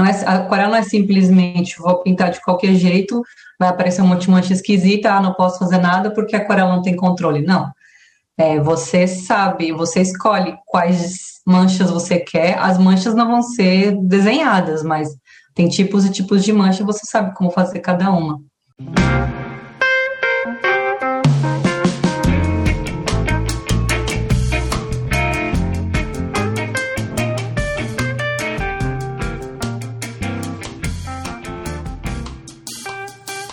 Não é, a aquarela não é simplesmente vou pintar de qualquer jeito, vai aparecer um monte de mancha esquisita, ah, não posso fazer nada porque a aquarela não tem controle. Não. É, você sabe, você escolhe quais manchas você quer. As manchas não vão ser desenhadas, mas tem tipos e tipos de mancha, você sabe como fazer cada uma.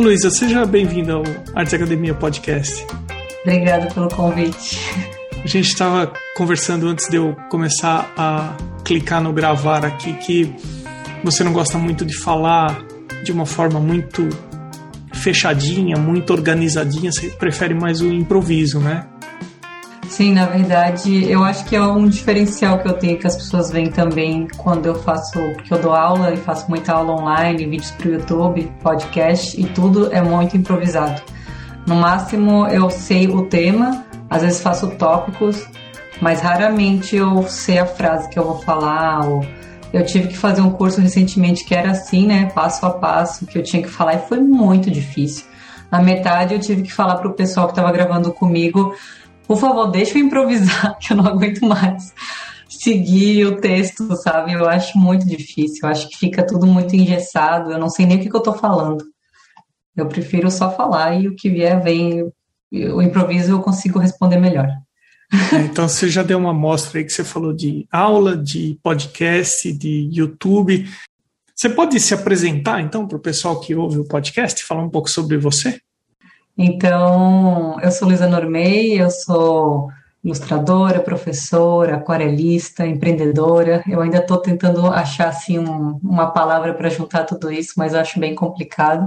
Ô, Luísa, seja bem-vinda ao Arte Academia Podcast. Obrigada pelo convite. A gente estava conversando antes de eu começar a clicar no gravar aqui que você não gosta muito de falar de uma forma muito fechadinha, muito organizadinha, você prefere mais o improviso, né? Sim, na verdade, eu acho que é um diferencial que eu tenho que as pessoas veem também quando eu faço, porque eu dou aula e faço muita aula online, vídeos para o YouTube, podcast e tudo é muito improvisado. No máximo eu sei o tema, às vezes faço tópicos, mas raramente eu sei a frase que eu vou falar. Ou... Eu tive que fazer um curso recentemente que era assim, né, passo a passo, que eu tinha que falar e foi muito difícil. Na metade eu tive que falar para o pessoal que estava gravando comigo por favor, deixa eu improvisar, que eu não aguento mais seguir o texto, sabe? Eu acho muito difícil, eu acho que fica tudo muito engessado, eu não sei nem o que, que eu tô falando. Eu prefiro só falar e o que vier vem, o improviso eu consigo responder melhor. Então você já deu uma amostra aí que você falou de aula, de podcast, de YouTube. Você pode se apresentar então para o pessoal que ouve o podcast, falar um pouco sobre você? Então, eu sou Luísa Normei, eu sou ilustradora, professora, aquarelista, empreendedora. Eu ainda estou tentando achar assim um, uma palavra para juntar tudo isso, mas acho bem complicado.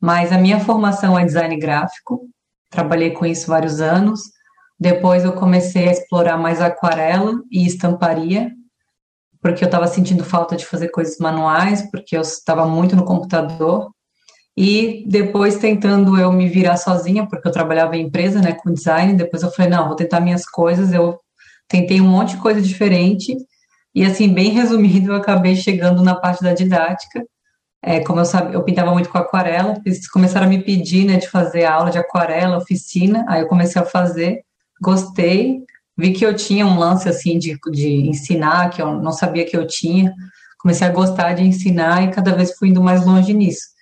Mas a minha formação é design gráfico, trabalhei com isso vários anos. Depois eu comecei a explorar mais aquarela e estamparia, porque eu estava sentindo falta de fazer coisas manuais, porque eu estava muito no computador. E depois tentando eu me virar sozinha, porque eu trabalhava em empresa, né, com design, depois eu falei, não, vou tentar minhas coisas, eu tentei um monte de coisa diferente, e assim, bem resumido, eu acabei chegando na parte da didática, é, como eu sabia, eu pintava muito com aquarela, eles começaram a me pedir, né, de fazer aula de aquarela, oficina, aí eu comecei a fazer, gostei, vi que eu tinha um lance, assim, de, de ensinar, que eu não sabia que eu tinha, comecei a gostar de ensinar e cada vez fui indo mais longe nisso.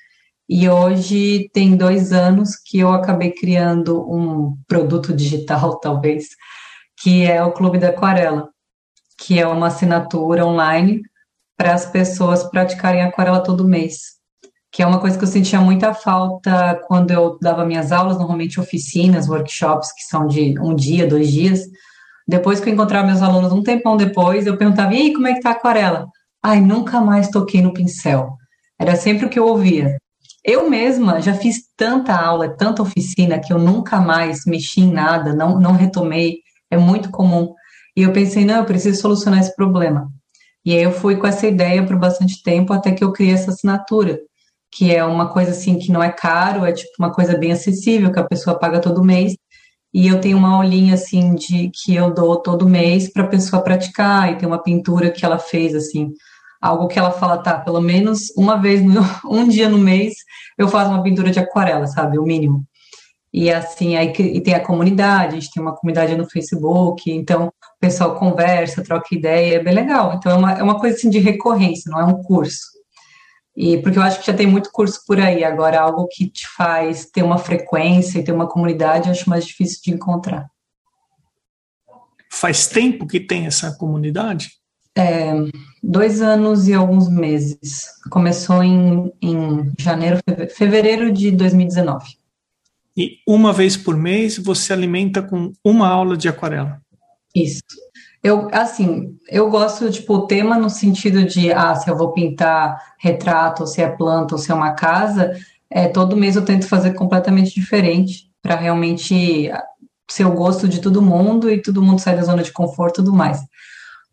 E hoje tem dois anos que eu acabei criando um produto digital, talvez, que é o Clube da Aquarela, que é uma assinatura online para as pessoas praticarem aquarela todo mês. Que é uma coisa que eu sentia muita falta quando eu dava minhas aulas, normalmente oficinas, workshops, que são de um dia, dois dias. Depois que eu encontrava meus alunos, um tempão depois, eu perguntava: e aí, como é que tá a aquarela? Ai, nunca mais toquei no pincel. Era sempre o que eu ouvia. Eu mesma já fiz tanta aula, tanta oficina, que eu nunca mais mexi em nada, não, não retomei, é muito comum. E eu pensei, não, eu preciso solucionar esse problema. E aí eu fui com essa ideia por bastante tempo, até que eu criei essa assinatura, que é uma coisa assim que não é caro, é tipo uma coisa bem acessível, que a pessoa paga todo mês. E eu tenho uma aulinha assim de que eu dou todo mês para a pessoa praticar, e tem uma pintura que ela fez assim, algo que ela fala, tá, pelo menos uma vez, no, um dia no mês, eu faço uma pintura de aquarela, sabe, o mínimo. E assim, aí e tem a comunidade, a gente tem uma comunidade no Facebook, então o pessoal conversa, troca ideia, é bem legal. Então é uma, é uma coisa assim de recorrência, não é um curso. E porque eu acho que já tem muito curso por aí, agora algo que te faz ter uma frequência e ter uma comunidade, eu acho mais difícil de encontrar. Faz tempo que tem essa comunidade? É, dois anos e alguns meses. Começou em, em janeiro, fevereiro de 2019. E uma vez por mês você alimenta com uma aula de aquarela? Isso. Eu, assim, eu gosto, tipo, o tema no sentido de, ah, se eu vou pintar retrato, ou se é planta, ou se é uma casa, é, todo mês eu tento fazer completamente diferente, para realmente ser o gosto de todo mundo e todo mundo sair da zona de conforto e tudo mais.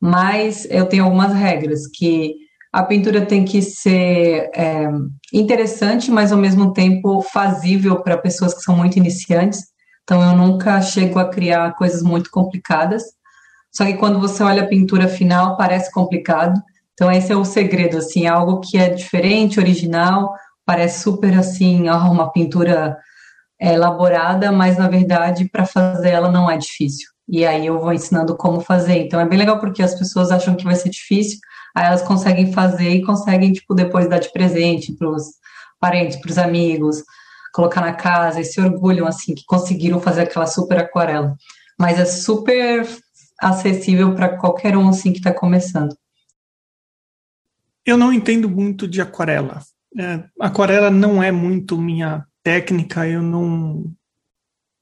Mas eu tenho algumas regras, que a pintura tem que ser é, interessante, mas ao mesmo tempo fazível para pessoas que são muito iniciantes. Então eu nunca chego a criar coisas muito complicadas. Só que quando você olha a pintura final, parece complicado. Então esse é o segredo, assim, é algo que é diferente, original, parece super assim, uma pintura é, elaborada, mas na verdade para fazer ela não é difícil. E aí eu vou ensinando como fazer. Então é bem legal porque as pessoas acham que vai ser difícil, aí elas conseguem fazer e conseguem tipo depois dar de presente para os parentes, para os amigos, colocar na casa e se orgulham assim que conseguiram fazer aquela super aquarela. Mas é super acessível para qualquer um assim que está começando. Eu não entendo muito de aquarela. É, aquarela não é muito minha técnica. Eu não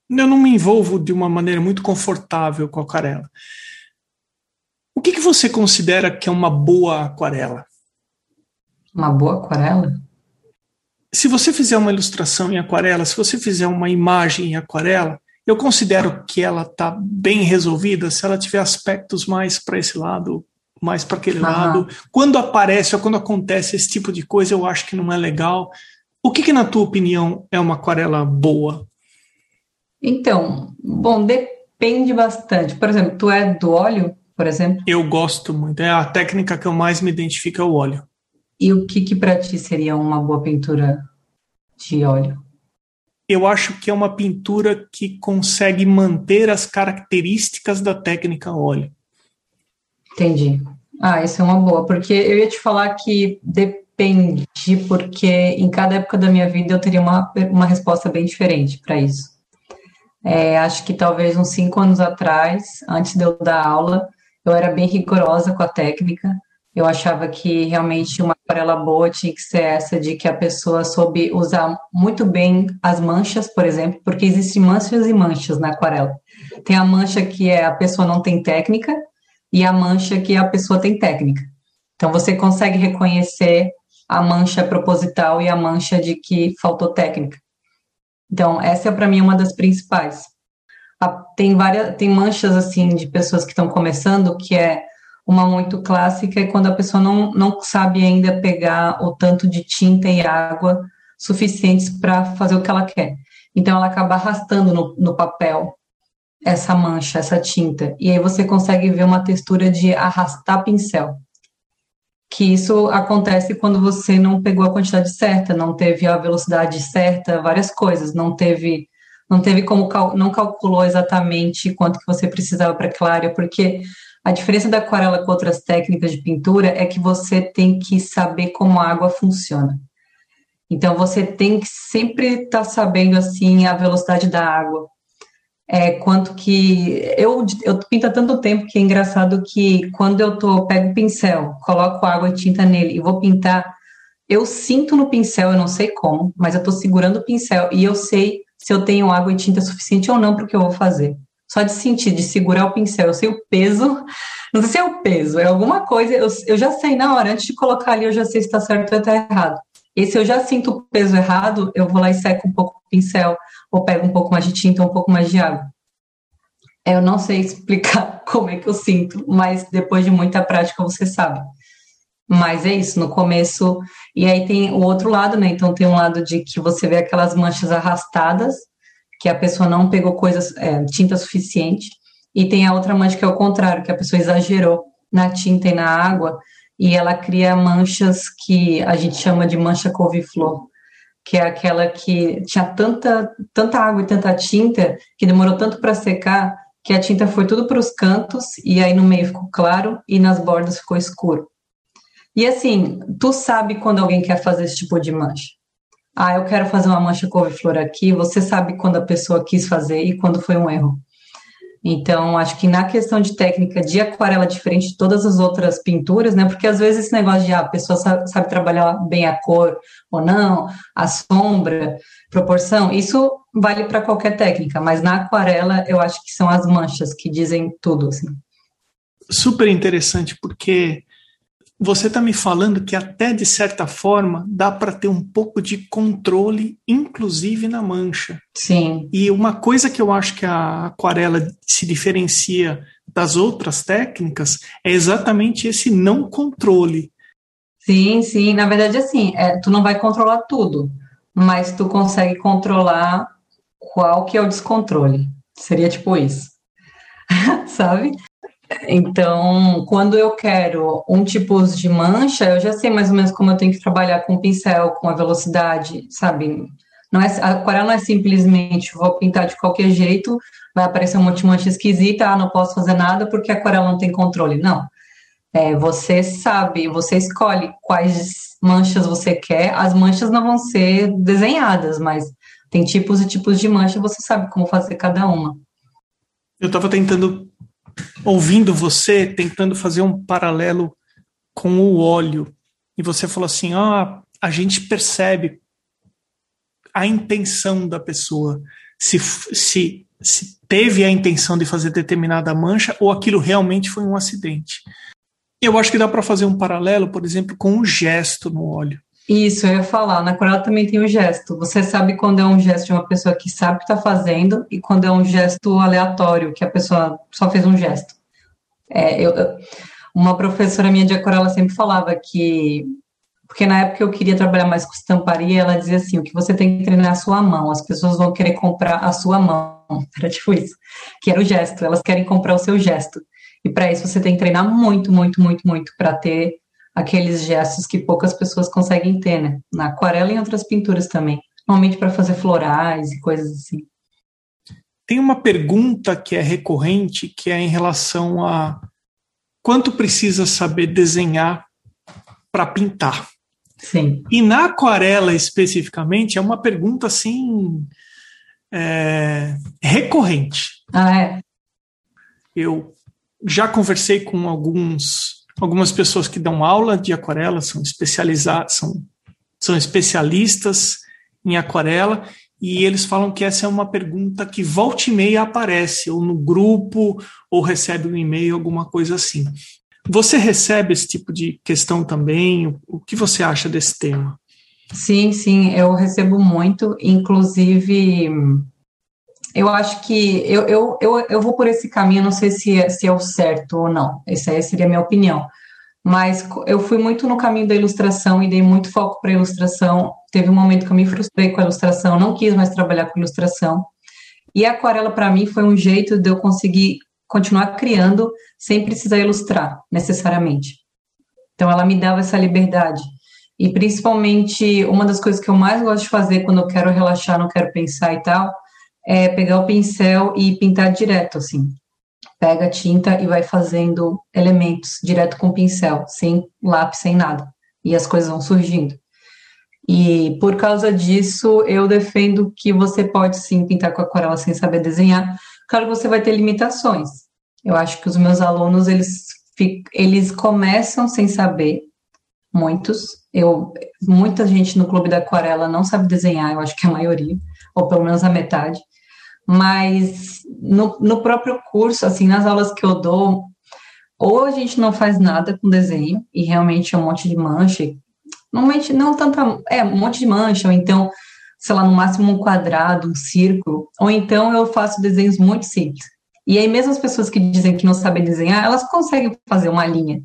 eu não me envolvo de uma maneira muito confortável com a aquarela. O que, que você considera que é uma boa aquarela? Uma boa aquarela? Se você fizer uma ilustração em aquarela, se você fizer uma imagem em aquarela, eu considero que ela está bem resolvida se ela tiver aspectos mais para esse lado, mais para aquele lado. Quando aparece ou quando acontece esse tipo de coisa, eu acho que não é legal. O que, que na tua opinião, é uma aquarela boa? Então, bom, depende bastante. Por exemplo, tu é do óleo, por exemplo? Eu gosto muito. É a técnica que eu mais me identifico é o óleo. E o que, que para ti seria uma boa pintura de óleo? eu acho que é uma pintura que consegue manter as características da técnica óleo. Entendi. Ah, isso é uma boa, porque eu ia te falar que depende, porque em cada época da minha vida eu teria uma, uma resposta bem diferente para isso. É, acho que talvez uns cinco anos atrás, antes de eu dar aula, eu era bem rigorosa com a técnica, eu achava que realmente uma aquarela boa tinha que ser essa de que a pessoa soube usar muito bem as manchas, por exemplo, porque existem manchas e manchas na aquarela. Tem a mancha que é a pessoa não tem técnica e a mancha que a pessoa tem técnica. Então você consegue reconhecer a mancha proposital e a mancha de que faltou técnica. Então essa é para mim uma das principais. Tem várias tem manchas assim de pessoas que estão começando que é uma muito clássica é quando a pessoa não, não sabe ainda pegar o tanto de tinta e água suficientes para fazer o que ela quer. Então, ela acaba arrastando no, no papel essa mancha, essa tinta. E aí você consegue ver uma textura de arrastar pincel. Que isso acontece quando você não pegou a quantidade certa, não teve a velocidade certa, várias coisas, não teve não teve como não calculou exatamente quanto que você precisava para aquela porque a diferença da aquarela com outras técnicas de pintura é que você tem que saber como a água funciona. Então você tem que sempre estar tá sabendo assim a velocidade da água. É, quanto que eu, eu pinto há tanto tempo que é engraçado que quando eu tô pego o pincel, coloco água e tinta nele e vou pintar, eu sinto no pincel, eu não sei como, mas eu estou segurando o pincel e eu sei se eu tenho água e tinta suficiente ou não para o que eu vou fazer. Só de sentir, de segurar o pincel, eu sei o peso, não sei se é o peso, é alguma coisa, eu, eu já sei na hora, antes de colocar ali, eu já sei se está certo ou está errado. E se eu já sinto o peso errado, eu vou lá e seco um pouco o pincel, ou pego um pouco mais de tinta, um pouco mais de água. É, eu não sei explicar como é que eu sinto, mas depois de muita prática você sabe. Mas é isso, no começo. E aí tem o outro lado, né? Então tem um lado de que você vê aquelas manchas arrastadas, que a pessoa não pegou coisas, é, tinta suficiente, e tem a outra mancha que é o contrário, que a pessoa exagerou na tinta e na água, e ela cria manchas que a gente chama de mancha couve-flor, que é aquela que tinha tanta, tanta água e tanta tinta que demorou tanto para secar que a tinta foi tudo para os cantos e aí no meio ficou claro e nas bordas ficou escuro. E assim, tu sabe quando alguém quer fazer esse tipo de mancha ah, eu quero fazer uma mancha couve-flor aqui, você sabe quando a pessoa quis fazer e quando foi um erro. Então, acho que na questão de técnica de aquarela, diferente de todas as outras pinturas, né? Porque às vezes esse negócio de ah, a pessoa sabe, sabe trabalhar bem a cor ou não, a sombra, proporção, isso vale para qualquer técnica, mas na aquarela eu acho que são as manchas que dizem tudo, assim. Super interessante, porque você está me falando que até de certa forma dá para ter um pouco de controle, inclusive na mancha. Sim. E uma coisa que eu acho que a aquarela se diferencia das outras técnicas é exatamente esse não controle. Sim, sim. Na verdade, assim, é, tu não vai controlar tudo, mas tu consegue controlar qual que é o descontrole. Seria tipo isso. Sabe? Então, quando eu quero um tipo de mancha, eu já sei mais ou menos como eu tenho que trabalhar com o pincel, com a velocidade, sabe? Não é, a aquarela não é simplesmente vou pintar de qualquer jeito, vai aparecer um monte de mancha esquisita, ah, não posso fazer nada porque a aquarela não tem controle. Não. É, você sabe, você escolhe quais manchas você quer. As manchas não vão ser desenhadas, mas tem tipos e tipos de mancha, você sabe como fazer cada uma. Eu estava tentando ouvindo você, tentando fazer um paralelo com o óleo. E você falou assim: ah, a gente percebe a intenção da pessoa, se, se, se teve a intenção de fazer determinada mancha ou aquilo realmente foi um acidente. Eu acho que dá para fazer um paralelo, por exemplo, com o gesto no óleo. Isso, eu ia falar. Na aquarela também tem o gesto. Você sabe quando é um gesto de uma pessoa que sabe o que está fazendo e quando é um gesto aleatório, que a pessoa só fez um gesto. É, eu, uma professora minha de aquarela sempre falava que. Porque na época eu queria trabalhar mais com estamparia, ela dizia assim: o que você tem que treinar é a sua mão, as pessoas vão querer comprar a sua mão. Era tipo isso, que era o gesto, elas querem comprar o seu gesto. E para isso você tem que treinar muito, muito, muito, muito para ter aqueles gestos que poucas pessoas conseguem ter, né? Na aquarela e em outras pinturas também. Normalmente para fazer florais e coisas assim. Tem uma pergunta que é recorrente, que é em relação a quanto precisa saber desenhar para pintar. Sim. E na aquarela especificamente é uma pergunta assim é, recorrente. Ah, é. Eu já conversei com alguns algumas pessoas que dão aula de aquarela, são especializados, são, são especialistas em aquarela, e eles falam que essa é uma pergunta que volta e meia aparece, ou no grupo, ou recebe um e-mail, alguma coisa assim. Você recebe esse tipo de questão também? O que você acha desse tema? Sim, sim, eu recebo muito, inclusive eu acho que eu, eu, eu, eu vou por esse caminho, não sei se é, se é o certo ou não, essa aí seria a minha opinião. Mas eu fui muito no caminho da ilustração e dei muito foco para a ilustração. Teve um momento que eu me frustrei com a ilustração, não quis mais trabalhar com ilustração. E a aquarela, para mim, foi um jeito de eu conseguir continuar criando sem precisar ilustrar, necessariamente. Então, ela me dava essa liberdade. E, principalmente, uma das coisas que eu mais gosto de fazer quando eu quero relaxar, não quero pensar e tal, é pegar o pincel e pintar direto, assim. Pega a tinta e vai fazendo elementos direto com o pincel, sem lápis, sem nada. E as coisas vão surgindo. E por causa disso, eu defendo que você pode sim pintar com aquarela sem saber desenhar. Claro que você vai ter limitações. Eu acho que os meus alunos, eles, eles começam sem saber, muitos. Eu, muita gente no clube da aquarela não sabe desenhar, eu acho que a maioria, ou pelo menos a metade mas no, no próprio curso, assim, nas aulas que eu dou, ou a gente não faz nada com desenho, e realmente é um monte de mancha, normalmente não tanta, é, um monte de mancha, ou então, sei lá, no máximo um quadrado, um círculo, ou então eu faço desenhos muito simples. E aí mesmo as pessoas que dizem que não sabem desenhar, elas conseguem fazer uma linha,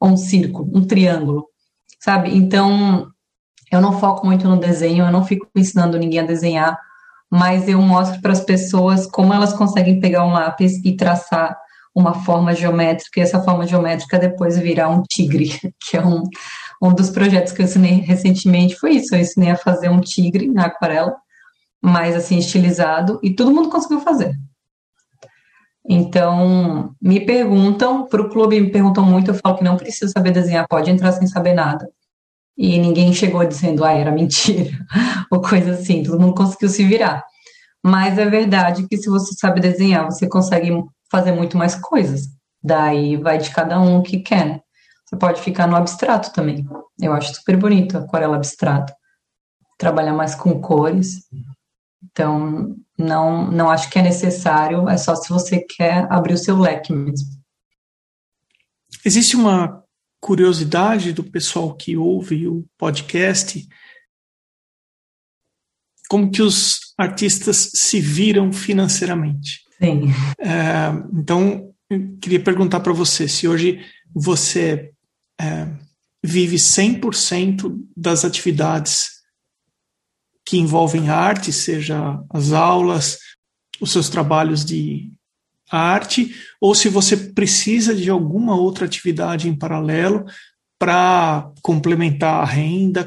ou um círculo, um triângulo, sabe? Então, eu não foco muito no desenho, eu não fico ensinando ninguém a desenhar, mas eu mostro para as pessoas como elas conseguem pegar um lápis e traçar uma forma geométrica, e essa forma geométrica depois virar um tigre, que é um, um dos projetos que eu ensinei recentemente, foi isso, eu ensinei a fazer um tigre na aquarela, mais assim, estilizado, e todo mundo conseguiu fazer. Então, me perguntam, para o clube me perguntam muito, eu falo que não precisa saber desenhar, pode entrar sem saber nada e ninguém chegou dizendo, ah, era mentira, ou coisa assim, todo mundo conseguiu se virar. Mas é verdade que se você sabe desenhar, você consegue fazer muito mais coisas. Daí vai de cada um que quer. Né? Você pode ficar no abstrato também. Eu acho super bonito aquarela abstrato. Trabalhar mais com cores. Então, não, não acho que é necessário, é só se você quer abrir o seu leque mesmo. Existe uma curiosidade do pessoal que ouve o podcast como que os artistas se viram financeiramente. Sim. É, então, eu queria perguntar para você se hoje você é, vive 100% das atividades que envolvem arte, seja as aulas, os seus trabalhos de arte, ou se você precisa de alguma outra atividade em paralelo para complementar a renda.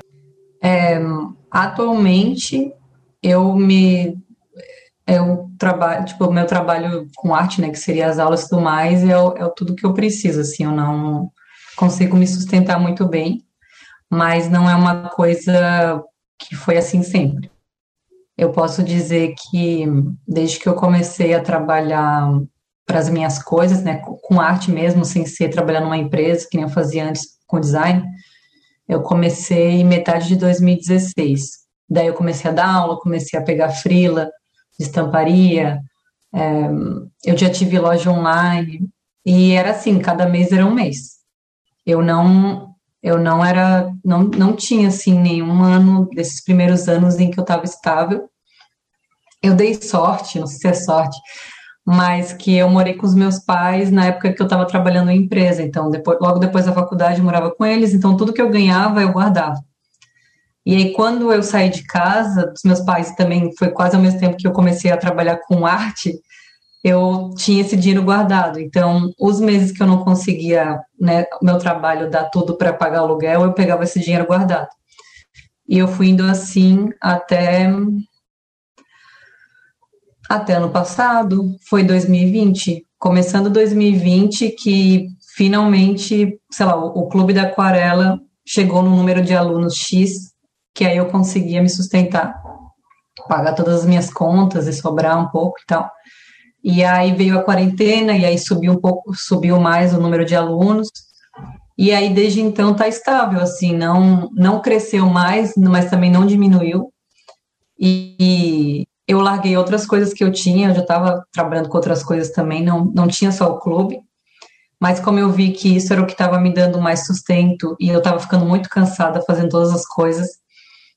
É, atualmente, eu me eu trabalho, tipo, o meu trabalho com arte, né, que seria as aulas e tudo mais, é, é tudo que eu preciso, assim, eu não consigo me sustentar muito bem, mas não é uma coisa que foi assim sempre. Eu posso dizer que desde que eu comecei a trabalhar para as minhas coisas, né, com arte mesmo, sem ser trabalhando numa empresa, que nem eu fazia antes com design, eu comecei metade de 2016. Daí eu comecei a dar aula, comecei a pegar frila, estamparia, é, eu já tive loja online, e era assim, cada mês era um mês. Eu não, eu não era, não, não tinha assim nenhum ano desses primeiros anos em que eu estava estável. Eu dei sorte, não sei se é sorte, mas que eu morei com os meus pais na época que eu estava trabalhando em empresa. Então, depois, logo depois da faculdade, eu morava com eles. Então, tudo que eu ganhava, eu guardava. E aí, quando eu saí de casa, dos meus pais também foi quase ao mesmo tempo que eu comecei a trabalhar com arte, eu tinha esse dinheiro guardado. Então, os meses que eu não conseguia, né, meu trabalho dar tudo para pagar aluguel, eu pegava esse dinheiro guardado. E eu fui indo assim até até ano passado, foi 2020, começando 2020 que finalmente, sei lá, o, Clube da Aquarela chegou no número de alunos X que aí eu conseguia me sustentar, pagar todas as minhas contas e sobrar um pouco e tal. E aí veio a quarentena e aí subiu um pouco, subiu mais o número de alunos. E aí desde então tá estável, assim, não não cresceu mais, mas também não diminuiu. E eu larguei outras coisas que eu tinha, eu já estava trabalhando com outras coisas também, não não tinha só o clube. Mas como eu vi que isso era o que estava me dando mais sustento e eu estava ficando muito cansada fazendo todas as coisas,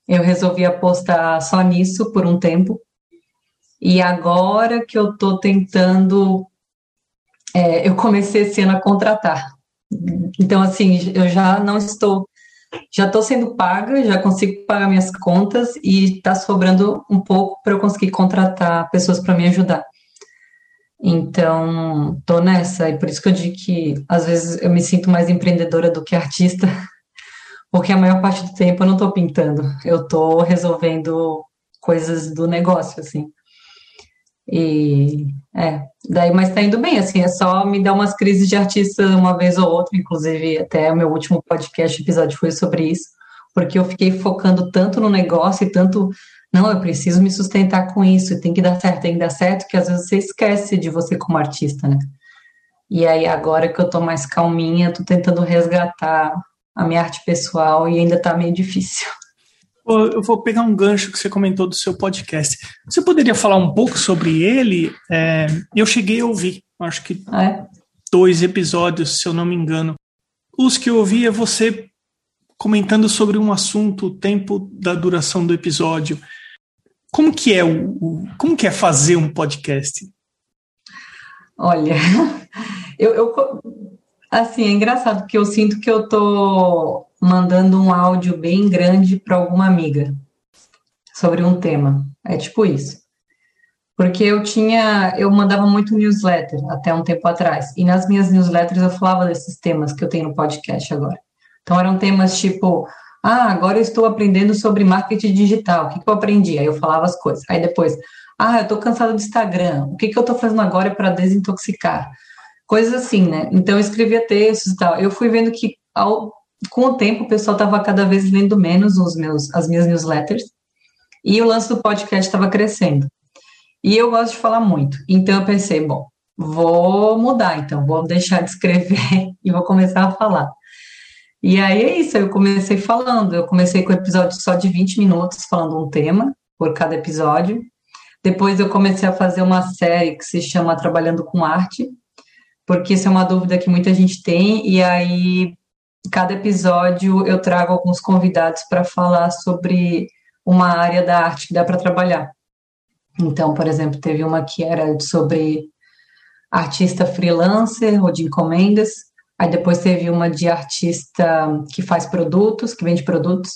eu resolvi apostar só nisso por um tempo. E agora que eu estou tentando, é, eu comecei esse ano a contratar. Então, assim, eu já não estou, já estou sendo paga, já consigo pagar minhas contas e está sobrando um pouco para eu conseguir contratar pessoas para me ajudar. Então, estou nessa, e por isso que eu digo que às vezes eu me sinto mais empreendedora do que artista, porque a maior parte do tempo eu não estou pintando, eu estou resolvendo coisas do negócio, assim. E é, daí, mas tá indo bem, assim, é só me dar umas crises de artista uma vez ou outra, inclusive até o meu último podcast, episódio foi sobre isso, porque eu fiquei focando tanto no negócio e tanto, não, eu preciso me sustentar com isso, tem que dar certo, tem que dar certo, que às vezes você esquece de você como artista, né? E aí, agora que eu tô mais calminha, tô tentando resgatar a minha arte pessoal e ainda está meio difícil. Eu vou pegar um gancho que você comentou do seu podcast. Você poderia falar um pouco sobre ele? É, eu cheguei a ouvir, acho que ah, é? dois episódios, se eu não me engano. Os que eu ouvi é você comentando sobre um assunto, o tempo da duração do episódio. Como que é o, o como que é fazer um podcast? Olha, eu, eu Assim, é engraçado porque eu sinto que eu tô mandando um áudio bem grande para alguma amiga sobre um tema. É tipo isso. Porque eu tinha, eu mandava muito newsletter até um tempo atrás. E nas minhas newsletters eu falava desses temas que eu tenho no podcast agora. Então eram temas tipo, ah, agora eu estou aprendendo sobre marketing digital. O que, que eu aprendi? Aí eu falava as coisas. Aí depois, ah, eu estou cansado do Instagram. O que, que eu estou fazendo agora para desintoxicar? coisas assim, né? Então eu escrevia textos e tal. Eu fui vendo que ao, com o tempo o pessoal estava cada vez lendo menos os meus, as minhas newsletters e o lance do podcast estava crescendo. E eu gosto de falar muito. Então eu pensei, bom, vou mudar, então, vou deixar de escrever e vou começar a falar. E aí é isso, eu comecei falando, eu comecei com episódio só de 20 minutos, falando um tema por cada episódio. Depois eu comecei a fazer uma série que se chama Trabalhando com Arte, porque isso é uma dúvida que muita gente tem, e aí cada episódio eu trago alguns convidados para falar sobre uma área da arte que dá para trabalhar. Então, por exemplo, teve uma que era sobre artista freelancer ou de encomendas, aí depois teve uma de artista que faz produtos, que vende produtos,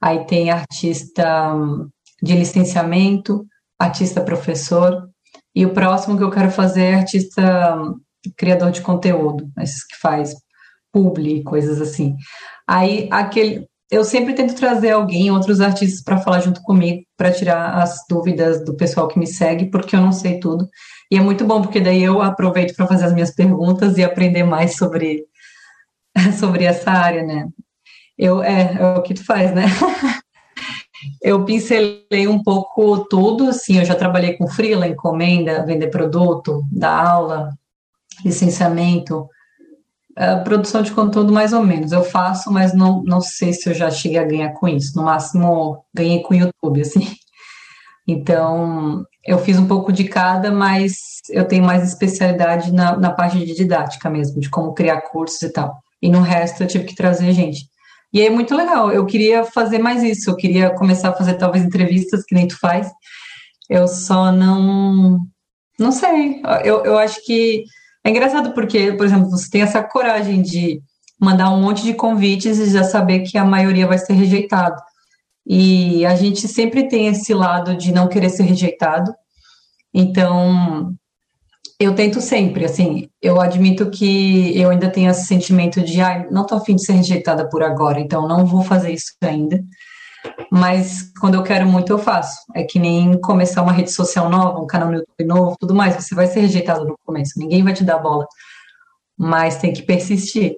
aí tem artista de licenciamento, artista professor, e o próximo que eu quero fazer é artista criador de conteúdo, esses que faz publi, coisas assim. Aí aquele eu sempre tento trazer alguém, outros artistas para falar junto comigo, para tirar as dúvidas do pessoal que me segue, porque eu não sei tudo. E é muito bom porque daí eu aproveito para fazer as minhas perguntas e aprender mais sobre sobre essa área, né? Eu é, é o que tu faz, né? eu pincelei um pouco tudo, assim, eu já trabalhei com freela, encomenda, vender produto, dar aula, licenciamento, uh, produção de conteúdo mais ou menos. Eu faço, mas não, não sei se eu já cheguei a ganhar com isso. No máximo, ganhei com o YouTube, assim. Então, eu fiz um pouco de cada, mas eu tenho mais especialidade na, na parte de didática mesmo, de como criar cursos e tal. E no resto eu tive que trazer gente. E é muito legal, eu queria fazer mais isso, eu queria começar a fazer talvez entrevistas, que nem tu faz. Eu só não. Não sei. Eu, eu acho que é engraçado porque, por exemplo, você tem essa coragem de mandar um monte de convites e já saber que a maioria vai ser rejeitado. E a gente sempre tem esse lado de não querer ser rejeitado. Então, eu tento sempre, assim, eu admito que eu ainda tenho esse sentimento de, ah, não tô afim de ser rejeitada por agora, então não vou fazer isso ainda. Mas quando eu quero muito, eu faço. É que nem começar uma rede social nova, um canal no YouTube novo, tudo mais. Você vai ser rejeitado no começo, ninguém vai te dar bola. Mas tem que persistir.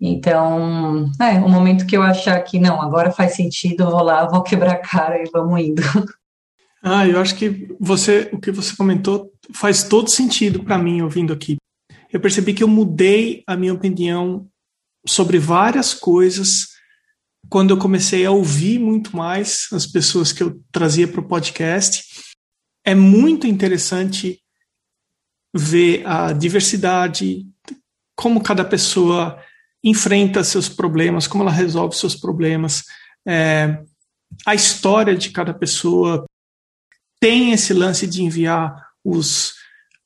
Então, é, o momento que eu achar que não, agora faz sentido, eu vou lá, vou quebrar a cara e vamos indo. Ah, eu acho que você, o que você comentou faz todo sentido para mim ouvindo aqui. Eu percebi que eu mudei a minha opinião sobre várias coisas quando eu comecei a ouvir muito mais as pessoas que eu trazia para o podcast. É muito interessante ver a diversidade, como cada pessoa enfrenta seus problemas, como ela resolve seus problemas, é, a história de cada pessoa. Tem esse lance de enviar os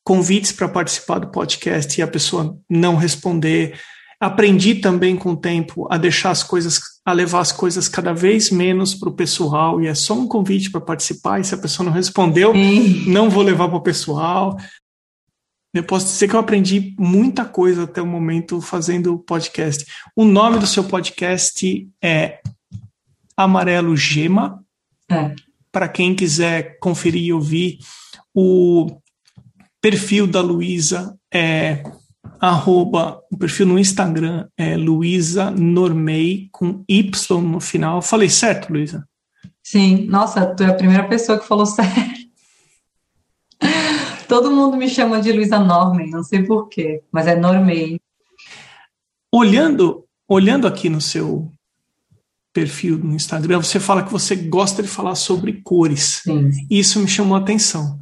convites para participar do podcast e a pessoa não responder. Aprendi também com o tempo a deixar as coisas, a levar as coisas cada vez menos para o pessoal e é só um convite para participar. E se a pessoa não respondeu, Sim. não vou levar para o pessoal. Eu posso dizer que eu aprendi muita coisa até o momento fazendo o podcast. O nome do seu podcast é Amarelo Gema. É. Para quem quiser conferir e ouvir, o perfil da Luísa é arroba, o perfil no Instagram é Luísa Normei com Y no final. Falei certo, Luísa? Sim, nossa, tu é a primeira pessoa que falou certo. Todo mundo me chama de Luísa Normen, não sei porquê, mas é Normei. Olhando, olhando aqui no seu perfil no Instagram, você fala que você gosta de falar sobre cores. Sim. Isso me chamou a atenção.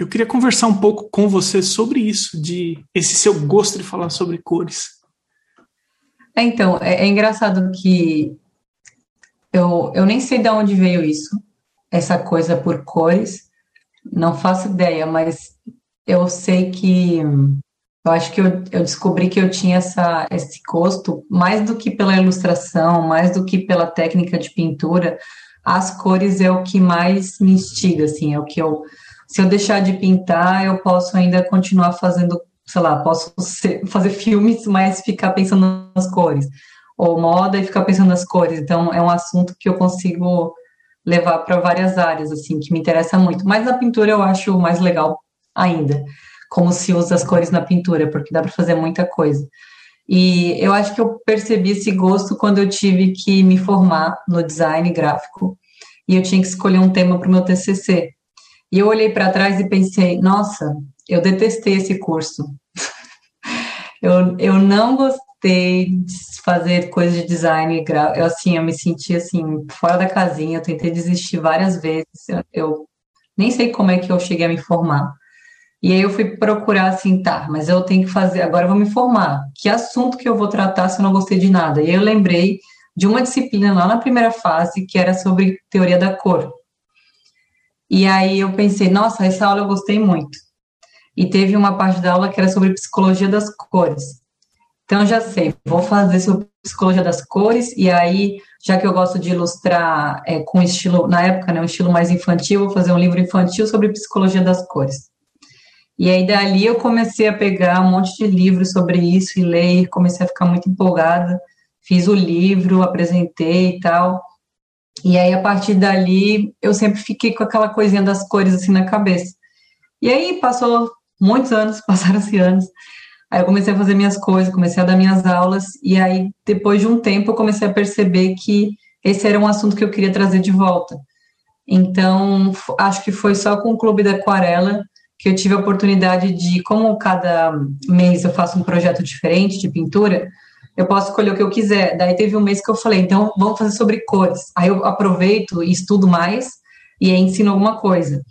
Eu queria conversar um pouco com você sobre isso, de esse seu gosto de falar sobre cores. É, então, é, é engraçado que eu, eu nem sei de onde veio isso, essa coisa por cores, não faço ideia, mas eu sei que eu acho que eu, eu descobri que eu tinha essa, esse gosto mais do que pela ilustração, mais do que pela técnica de pintura. As cores é o que mais me instiga, assim, é o que eu. Se eu deixar de pintar, eu posso ainda continuar fazendo, sei lá, posso ser, fazer filmes, mas ficar pensando nas cores. Ou moda e ficar pensando nas cores. Então, é um assunto que eu consigo levar para várias áreas, assim, que me interessa muito. Mas a pintura eu acho mais legal ainda, como se usa as cores na pintura, porque dá para fazer muita coisa. E eu acho que eu percebi esse gosto quando eu tive que me formar no design gráfico e eu tinha que escolher um tema para o meu TCC. E eu olhei para trás e pensei, nossa, eu detestei esse curso. eu, eu não gostei de fazer coisas de design. Eu, assim, eu me senti, assim, fora da casinha. Eu tentei desistir várias vezes. Eu, eu nem sei como é que eu cheguei a me formar. E aí eu fui procurar assim, tá, mas eu tenho que fazer, agora eu vou me formar. Que assunto que eu vou tratar se eu não gostei de nada? E eu lembrei de uma disciplina lá na primeira fase que era sobre teoria da cor. E aí eu pensei, nossa, essa aula eu gostei muito. E teve uma parte da aula que era sobre psicologia das cores. Então já sei, vou fazer sobre psicologia das cores e aí, já que eu gosto de ilustrar é, com estilo, na época, né, um estilo mais infantil, vou fazer um livro infantil sobre psicologia das cores. E aí dali eu comecei a pegar um monte de livros sobre isso e ler, comecei a ficar muito empolgada. Fiz o livro, apresentei e tal. E aí, a partir dali, eu sempre fiquei com aquela coisinha das cores assim na cabeça. E aí, passou muitos anos, passaram-se anos. Aí eu comecei a fazer minhas coisas, comecei a dar minhas aulas, e aí, depois de um tempo, eu comecei a perceber que esse era um assunto que eu queria trazer de volta. Então, acho que foi só com o Clube da Aquarela que eu tive a oportunidade de, como cada mês eu faço um projeto diferente de pintura, eu posso escolher o que eu quiser. Daí teve um mês que eu falei, então vamos fazer sobre cores. Aí eu aproveito e estudo mais e ensino alguma coisa.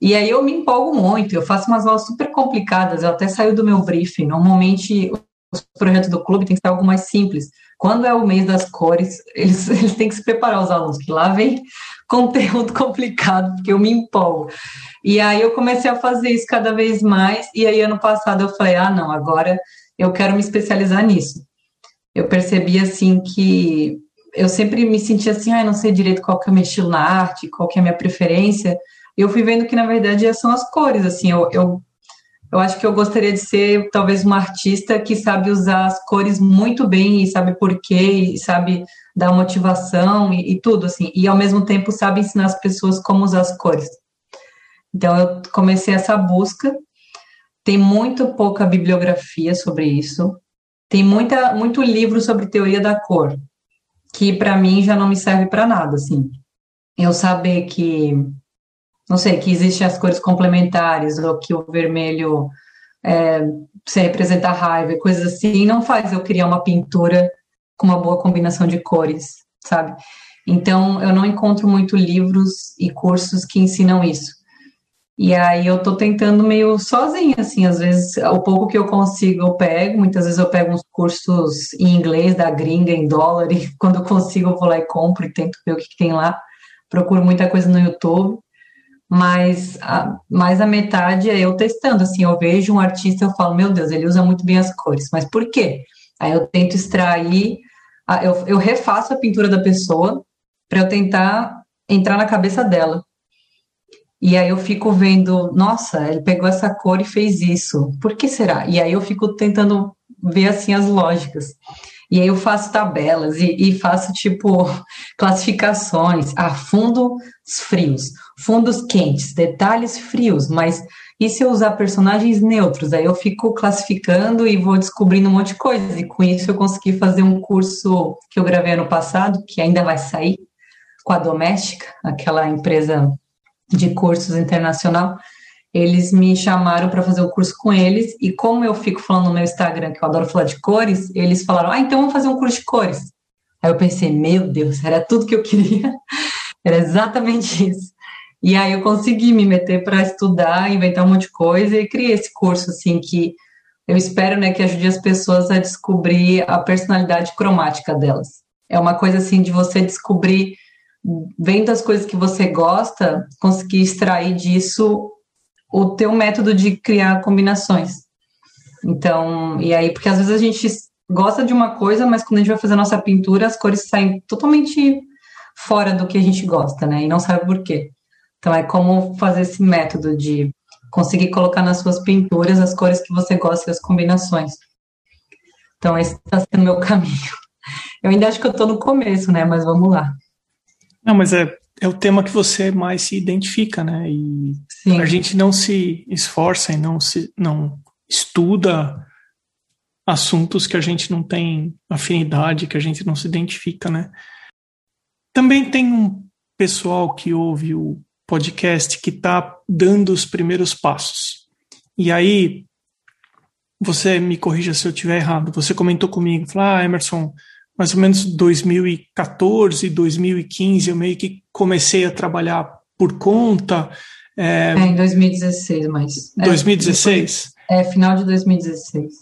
E aí eu me empolgo muito, eu faço umas aulas super complicadas, eu até saio do meu briefing. Normalmente os projetos do clube tem que ser algo mais simples. Quando é o mês das cores, eles, eles têm que se preparar os alunos, que lá vem conteúdo complicado, porque eu me empolgo. E aí eu comecei a fazer isso cada vez mais, e aí ano passado eu falei, ah, não, agora eu quero me especializar nisso eu percebi assim que eu sempre me sentia assim, ah, não sei direito qual que é o meu estilo na arte, qual que é a minha preferência. Eu fui vendo que na verdade são as cores, assim, eu, eu, eu acho que eu gostaria de ser talvez uma artista que sabe usar as cores muito bem e sabe por quê, e sabe dar motivação e, e tudo, assim, e ao mesmo tempo sabe ensinar as pessoas como usar as cores. Então eu comecei essa busca, tem muito pouca bibliografia sobre isso, tem muita, muito livro sobre teoria da cor, que para mim já não me serve para nada, assim. Eu saber que, não sei, que existem as cores complementares, ou que o vermelho é, se representa raiva coisas assim, não faz eu criar uma pintura com uma boa combinação de cores, sabe? Então, eu não encontro muito livros e cursos que ensinam isso. E aí eu tô tentando meio sozinha, assim, às vezes o pouco que eu consigo eu pego, muitas vezes eu pego uns cursos em inglês da gringa em dólar e quando eu consigo eu vou lá e compro e tento ver o que, que tem lá. Procuro muita coisa no YouTube, mas a, mais a metade é eu testando, assim, eu vejo um artista eu falo, meu Deus, ele usa muito bem as cores, mas por quê? Aí eu tento extrair, eu, eu refaço a pintura da pessoa para eu tentar entrar na cabeça dela e aí eu fico vendo, nossa, ele pegou essa cor e fez isso. Por que será? E aí eu fico tentando ver assim as lógicas. E aí eu faço tabelas e, e faço tipo classificações. Ah, fundos frios, fundos quentes, detalhes frios, mas e se eu usar personagens neutros? Aí eu fico classificando e vou descobrindo um monte de coisa. E com isso eu consegui fazer um curso que eu gravei ano passado, que ainda vai sair, com a Doméstica, aquela empresa de cursos internacional, eles me chamaram para fazer o curso com eles, e como eu fico falando no meu Instagram que eu adoro falar de cores, eles falaram: ah, então vamos fazer um curso de cores. Aí eu pensei: meu Deus, era tudo que eu queria, era exatamente isso. E aí eu consegui me meter para estudar, inventar um monte de coisa e criei esse curso, assim, que eu espero, né, que ajude as pessoas a descobrir a personalidade cromática delas. É uma coisa, assim, de você descobrir vendo as coisas que você gosta, conseguir extrair disso o teu método de criar combinações. Então, e aí, porque às vezes a gente gosta de uma coisa, mas quando a gente vai fazer a nossa pintura, as cores saem totalmente fora do que a gente gosta, né? E não sabe por quê. Então, é como fazer esse método de conseguir colocar nas suas pinturas as cores que você gosta e as combinações. Então, esse está sendo meu caminho. Eu ainda acho que eu estou no começo, né? Mas vamos lá. Não, mas é, é o tema que você mais se identifica, né? E Sim. a gente não se esforça e não se não estuda assuntos que a gente não tem afinidade, que a gente não se identifica, né? Também tem um pessoal que ouve o podcast que está dando os primeiros passos. E aí, você me corrija se eu estiver errado. Você comentou comigo, falou, ah, Emerson, mais ou menos 2014, 2015, eu meio que comecei a trabalhar por conta. É, é em 2016, mas. 2016? É, é, final de 2016.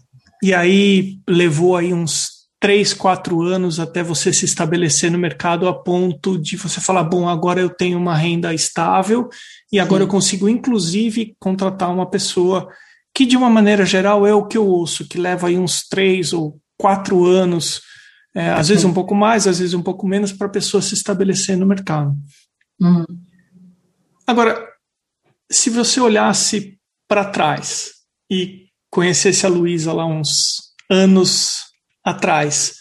E aí levou aí uns três, quatro anos até você se estabelecer no mercado a ponto de você falar, bom, agora eu tenho uma renda estável e agora Sim. eu consigo, inclusive, contratar uma pessoa que, de uma maneira geral, é o que eu ouço, que leva aí uns três ou quatro anos é, às vezes um pouco mais, às vezes um pouco menos, para a pessoa se estabelecer no mercado. Uhum. Agora, se você olhasse para trás e conhecesse a Luísa lá uns anos atrás,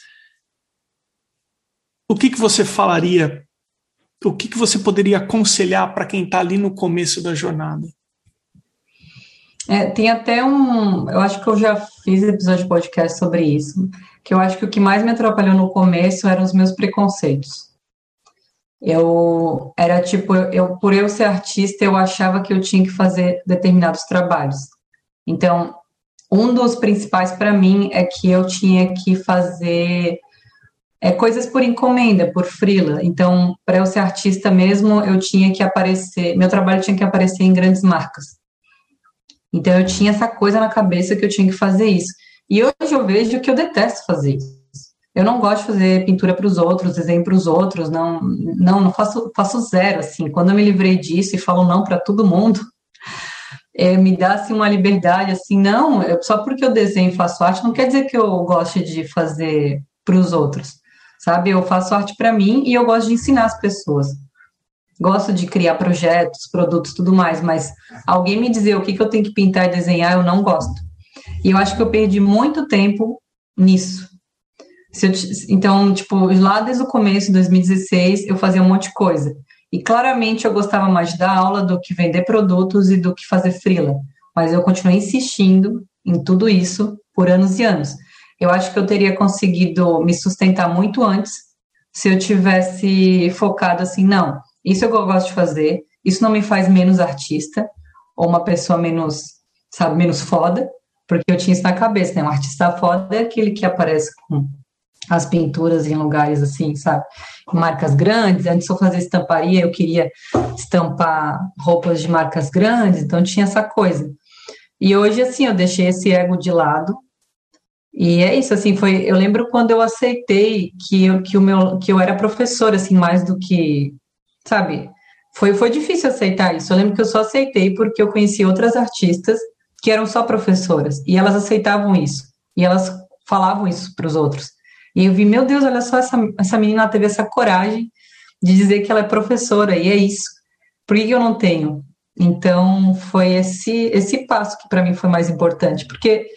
o que, que você falaria? O que, que você poderia aconselhar para quem está ali no começo da jornada? É, tem até um. Eu acho que eu já fiz episódio de podcast sobre isso que eu acho que o que mais me atrapalhou no começo eram os meus preconceitos. Eu era tipo, eu por eu ser artista, eu achava que eu tinha que fazer determinados trabalhos. Então, um dos principais para mim é que eu tinha que fazer é, coisas por encomenda, por frila. Então, para eu ser artista mesmo, eu tinha que aparecer, meu trabalho tinha que aparecer em grandes marcas. Então, eu tinha essa coisa na cabeça que eu tinha que fazer isso. E hoje eu vejo que eu detesto fazer isso. Eu não gosto de fazer pintura para os outros, desenho para os outros, não, não, não faço, faço zero, assim. Quando eu me livrei disso e falo não para todo mundo, é, me dá assim, uma liberdade, assim, não, eu, só porque eu desenho e faço arte, não quer dizer que eu goste de fazer para os outros, sabe? Eu faço arte para mim e eu gosto de ensinar as pessoas. Gosto de criar projetos, produtos, tudo mais, mas alguém me dizer o que, que eu tenho que pintar e desenhar, eu não gosto. E eu acho que eu perdi muito tempo nisso. Eu, então, tipo, lá desde o começo de 2016, eu fazia um monte de coisa. E claramente eu gostava mais de dar aula do que vender produtos e do que fazer freela. Mas eu continuei insistindo em tudo isso por anos e anos. Eu acho que eu teria conseguido me sustentar muito antes se eu tivesse focado assim, não, isso eu gosto de fazer, isso não me faz menos artista ou uma pessoa menos, sabe, menos foda porque eu tinha isso na cabeça, né? Um artista foda é aquele que aparece com as pinturas em lugares assim, sabe? Com marcas grandes. Antes de eu fazer estamparia, eu queria estampar roupas de marcas grandes, então tinha essa coisa. E hoje, assim, eu deixei esse ego de lado. E é isso, assim, foi. Eu lembro quando eu aceitei que eu, que o meu, que eu era professora, assim, mais do que, sabe? Foi, foi difícil aceitar isso. Eu lembro que eu só aceitei porque eu conheci outras artistas que eram só professoras, e elas aceitavam isso, e elas falavam isso para os outros. E eu vi, meu Deus, olha só, essa, essa menina teve essa coragem de dizer que ela é professora, e é isso. Por que eu não tenho? Então, foi esse, esse passo que para mim foi mais importante, porque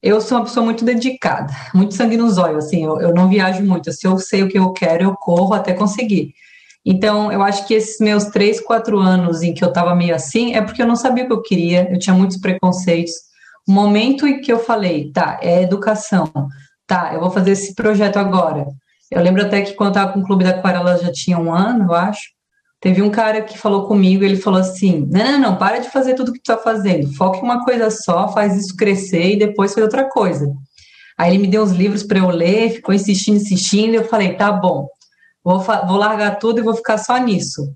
eu sou uma pessoa muito dedicada, muito sangue nos olhos, assim, eu, eu não viajo muito, se eu sei o que eu quero, eu corro até conseguir. Então, eu acho que esses meus três, quatro anos em que eu estava meio assim, é porque eu não sabia o que eu queria, eu tinha muitos preconceitos. O momento em que eu falei, tá, é educação, tá, eu vou fazer esse projeto agora. Eu lembro até que quando eu estava com o Clube da Aquarela já tinha um ano, eu acho. Teve um cara que falou comigo, ele falou assim: não, não, não, para de fazer tudo que tu está fazendo, foca em uma coisa só, faz isso crescer e depois faz outra coisa. Aí ele me deu uns livros para eu ler, ficou insistindo, insistindo, eu falei: tá bom. Vou, vou largar tudo e vou ficar só nisso.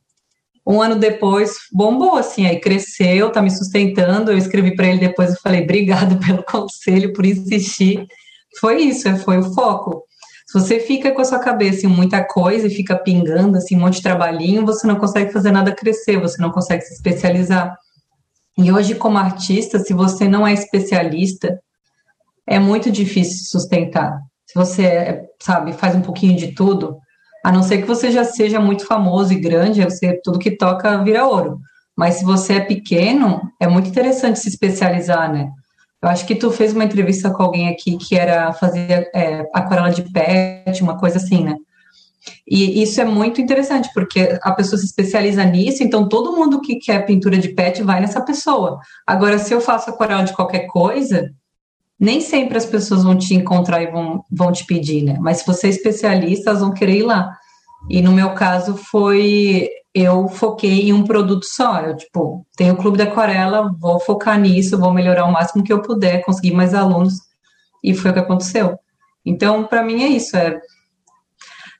Um ano depois, bombou, assim, aí cresceu, tá me sustentando. Eu escrevi para ele depois, e falei, obrigado pelo conselho, por insistir. Foi isso, foi o foco. Se você fica com a sua cabeça em muita coisa e fica pingando, assim, um monte de trabalhinho, você não consegue fazer nada crescer, você não consegue se especializar. E hoje, como artista, se você não é especialista, é muito difícil sustentar. Se você, sabe, faz um pouquinho de tudo, a não ser que você já seja muito famoso e grande, você tudo que toca vira ouro. Mas se você é pequeno, é muito interessante se especializar, né? Eu acho que tu fez uma entrevista com alguém aqui que era fazer é, aquarela de pet, uma coisa assim, né? E isso é muito interessante, porque a pessoa se especializa nisso, então todo mundo que quer pintura de pet vai nessa pessoa. Agora, se eu faço aquarela de qualquer coisa, nem sempre as pessoas vão te encontrar e vão, vão te pedir, né? Mas se você é especialista, elas vão querer ir lá. E no meu caso foi eu foquei em um produto só. Eu, tipo, tenho o Clube da Aquarela, vou focar nisso, vou melhorar o máximo que eu puder, conseguir mais alunos. E foi o que aconteceu. Então, para mim é isso, é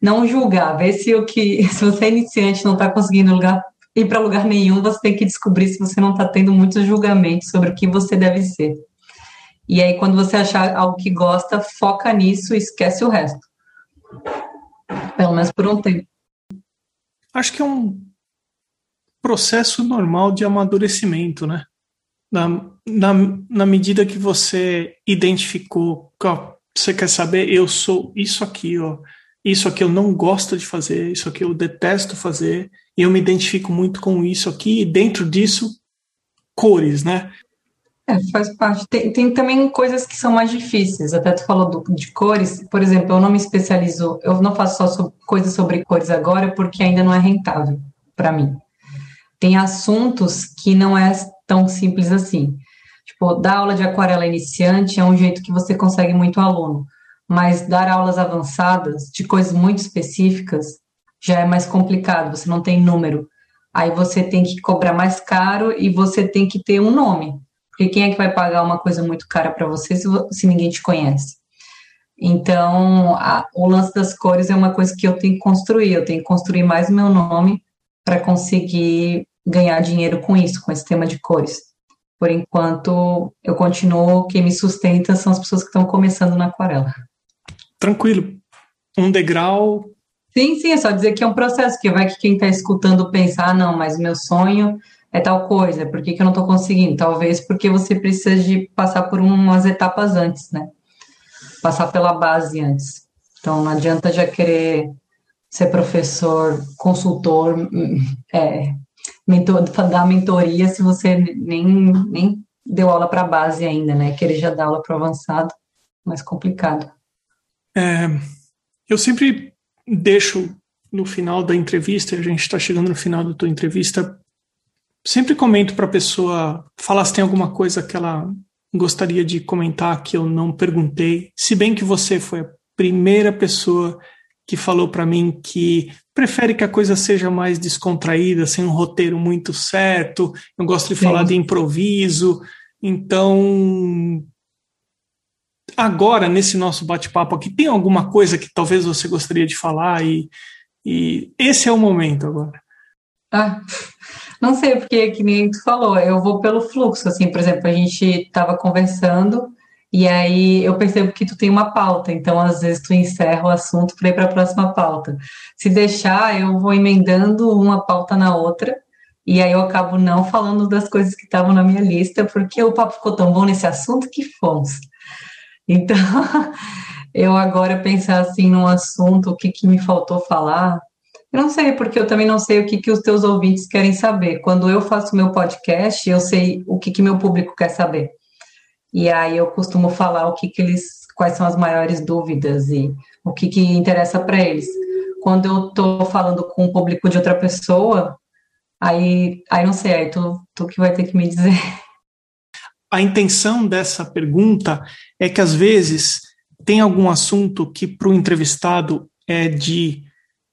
não julgar, ver se o que se você é iniciante não está conseguindo lugar, ir para lugar nenhum, você tem que descobrir se você não está tendo muitos julgamentos sobre o que você deve ser. E aí, quando você achar algo que gosta, foca nisso e esquece o resto. Pelo menos por um tempo. Acho que é um processo normal de amadurecimento, né? Na, na, na medida que você identificou, você quer saber, eu sou isso aqui, ó, isso aqui eu não gosto de fazer, isso aqui eu detesto fazer, e eu me identifico muito com isso aqui, e dentro disso, cores, né? É, faz parte. Tem, tem também coisas que são mais difíceis. Até tu falou do, de cores. Por exemplo, eu não me especializo, eu não faço só coisas sobre cores agora porque ainda não é rentável para mim. Tem assuntos que não é tão simples assim. Tipo, dar aula de aquarela iniciante é um jeito que você consegue muito aluno, mas dar aulas avançadas de coisas muito específicas já é mais complicado, você não tem número. Aí você tem que cobrar mais caro e você tem que ter um nome. Porque quem é que vai pagar uma coisa muito cara para você se, se, ninguém te conhece? Então, a, o lance das cores é uma coisa que eu tenho que construir. Eu tenho que construir mais o meu nome para conseguir ganhar dinheiro com isso, com esse tema de cores. Por enquanto, eu continuo, quem me sustenta são as pessoas que estão começando na aquarela. Tranquilo. Um degrau. Sim, sim, é só dizer que é um processo, que vai que quem está escutando pensar, ah, não, mas meu sonho é tal coisa, por que, que eu não estou conseguindo? Talvez porque você precisa de passar por umas etapas antes, né? Passar pela base antes. Então, não adianta já querer ser professor, consultor, é, mentor, dar mentoria se você nem, nem deu aula para a base ainda, né? Querer já dar aula para avançado, mais complicado. É, eu sempre deixo no final da entrevista, a gente está chegando no final da tua entrevista, sempre comento para a pessoa falar se tem alguma coisa que ela gostaria de comentar que eu não perguntei. Se bem que você foi a primeira pessoa que falou para mim que prefere que a coisa seja mais descontraída, sem um roteiro muito certo. Eu gosto de Sim. falar de improviso. Então, agora, nesse nosso bate-papo aqui, tem alguma coisa que talvez você gostaria de falar? E, e esse é o momento agora. Ah, não sei, porque que nem tu falou, eu vou pelo fluxo, assim, por exemplo, a gente estava conversando e aí eu percebo que tu tem uma pauta, então às vezes tu encerra o assunto para ir para a próxima pauta. Se deixar, eu vou emendando uma pauta na outra e aí eu acabo não falando das coisas que estavam na minha lista, porque o papo ficou tão bom nesse assunto que fomos. Então, eu agora pensar assim num assunto, o que, que me faltou falar, eu não sei, porque eu também não sei o que, que os teus ouvintes querem saber. Quando eu faço meu podcast, eu sei o que, que meu público quer saber. E aí eu costumo falar o que, que eles, quais são as maiores dúvidas e o que, que interessa para eles. Quando eu estou falando com o público de outra pessoa, aí, aí não sei, aí tu, tu que vai ter que me dizer. A intenção dessa pergunta é que às vezes tem algum assunto que para o entrevistado é de